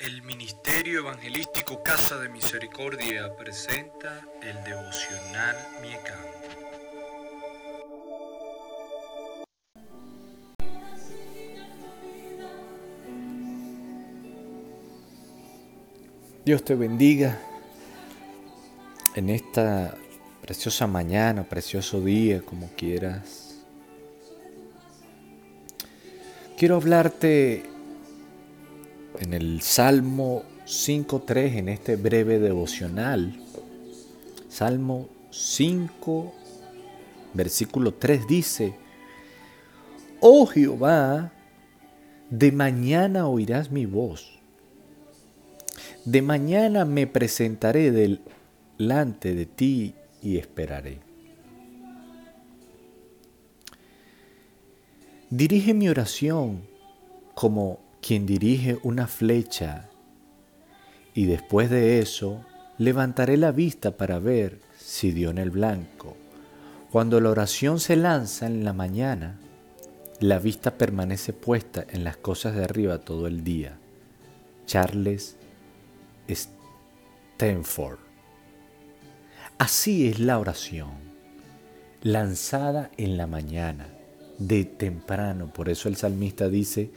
El Ministerio Evangelístico Casa de Misericordia presenta el devocional Miecam. Dios te bendiga en esta preciosa mañana, precioso día, como quieras. Quiero hablarte en el Salmo 5.3, en este breve devocional. Salmo 5, versículo 3 dice, Oh Jehová, de mañana oirás mi voz. De mañana me presentaré delante de ti y esperaré. Dirige mi oración como quien dirige una flecha y después de eso levantaré la vista para ver si dio en el blanco. Cuando la oración se lanza en la mañana, la vista permanece puesta en las cosas de arriba todo el día. Charles Stanford. Así es la oración, lanzada en la mañana, de temprano. Por eso el salmista dice,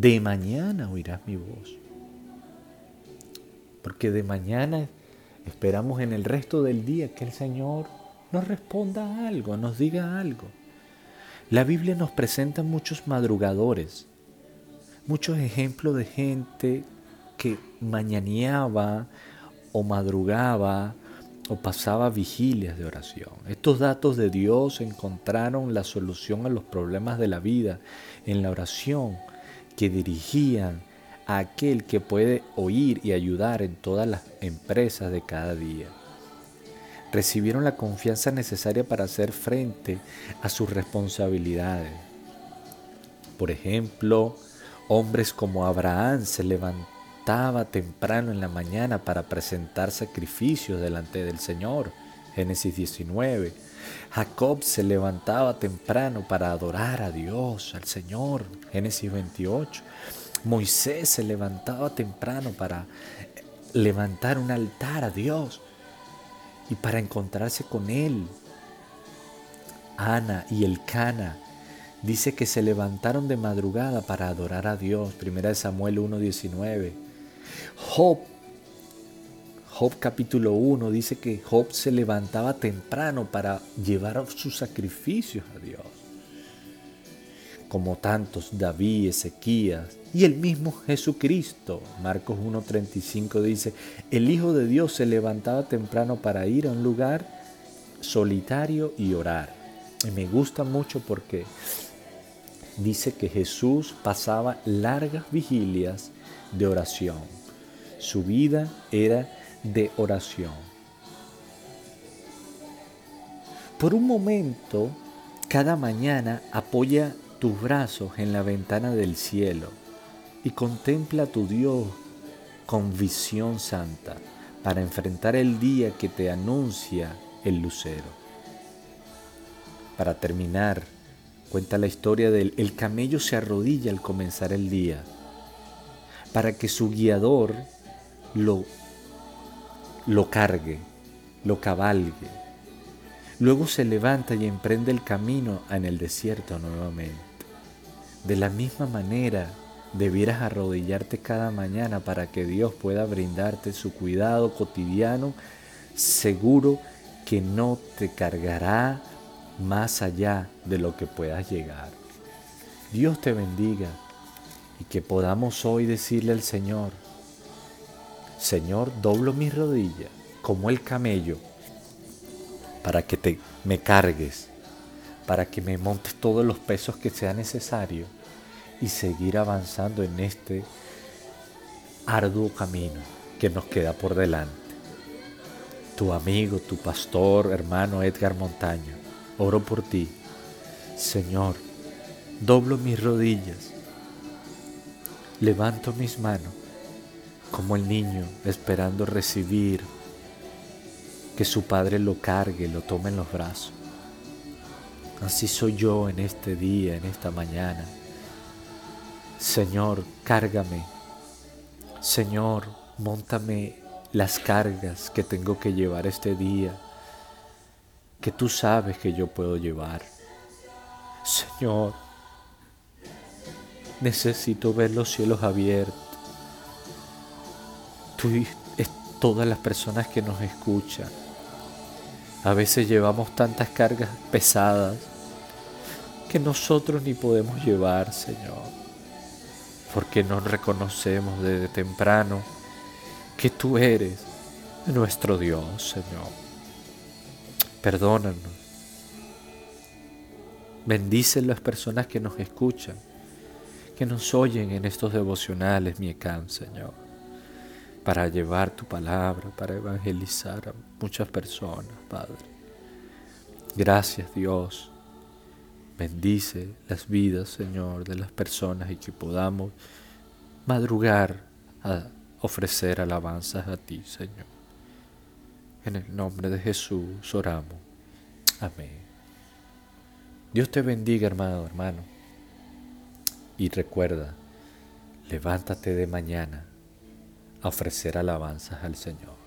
de mañana oirás mi voz. Porque de mañana esperamos en el resto del día que el Señor nos responda algo, nos diga algo. La Biblia nos presenta muchos madrugadores, muchos ejemplos de gente que mañaneaba o madrugaba o pasaba vigilias de oración. Estos datos de Dios encontraron la solución a los problemas de la vida en la oración que dirigían a aquel que puede oír y ayudar en todas las empresas de cada día. Recibieron la confianza necesaria para hacer frente a sus responsabilidades. Por ejemplo, hombres como Abraham se levantaba temprano en la mañana para presentar sacrificios delante del Señor. Génesis 19 Jacob se levantaba temprano para adorar a Dios, al Señor. Génesis 28. Moisés se levantaba temprano para levantar un altar a Dios y para encontrarse con Él. Ana y Elcana dice que se levantaron de madrugada para adorar a Dios. Primera de Samuel 1.19. Job Job capítulo 1 dice que Job se levantaba temprano para llevar sus sacrificios a Dios. Como tantos David, Ezequías y el mismo Jesucristo. Marcos 1.35 dice, el Hijo de Dios se levantaba temprano para ir a un lugar solitario y orar. Y me gusta mucho porque dice que Jesús pasaba largas vigilias de oración. Su vida era de oración. Por un momento, cada mañana apoya tus brazos en la ventana del cielo y contempla a tu Dios con visión santa para enfrentar el día que te anuncia el lucero. Para terminar, cuenta la historia del el camello se arrodilla al comenzar el día para que su guiador lo lo cargue, lo cabalgue. Luego se levanta y emprende el camino en el desierto nuevamente. De la misma manera, debieras arrodillarte cada mañana para que Dios pueda brindarte su cuidado cotidiano, seguro que no te cargará más allá de lo que puedas llegar. Dios te bendiga y que podamos hoy decirle al Señor, Señor, doblo mis rodillas como el camello para que te, me cargues, para que me montes todos los pesos que sea necesario y seguir avanzando en este arduo camino que nos queda por delante. Tu amigo, tu pastor, hermano Edgar Montaño, oro por ti. Señor, doblo mis rodillas, levanto mis manos como el niño esperando recibir que su padre lo cargue, lo tome en los brazos. Así soy yo en este día, en esta mañana. Señor, cárgame. Señor, montame las cargas que tengo que llevar este día, que tú sabes que yo puedo llevar. Señor, necesito ver los cielos abiertos. Y todas las personas que nos escuchan. A veces llevamos tantas cargas pesadas que nosotros ni podemos llevar, Señor porque no reconocemos desde temprano que tú eres nuestro Dios, Señor. Perdónanos. Bendice las personas que nos escuchan, que nos oyen en estos devocionales, mi Señor, para llevar tu palabra, para evangelizar a muchas personas, Padre. Gracias, Dios Bendice las vidas, Señor, de las personas y que podamos madrugar a ofrecer alabanzas a ti, Señor. En el nombre de Jesús oramos. Amén. Dios te bendiga, hermano, hermano. Y recuerda, levántate de mañana ofrecer alabanzas al Señor.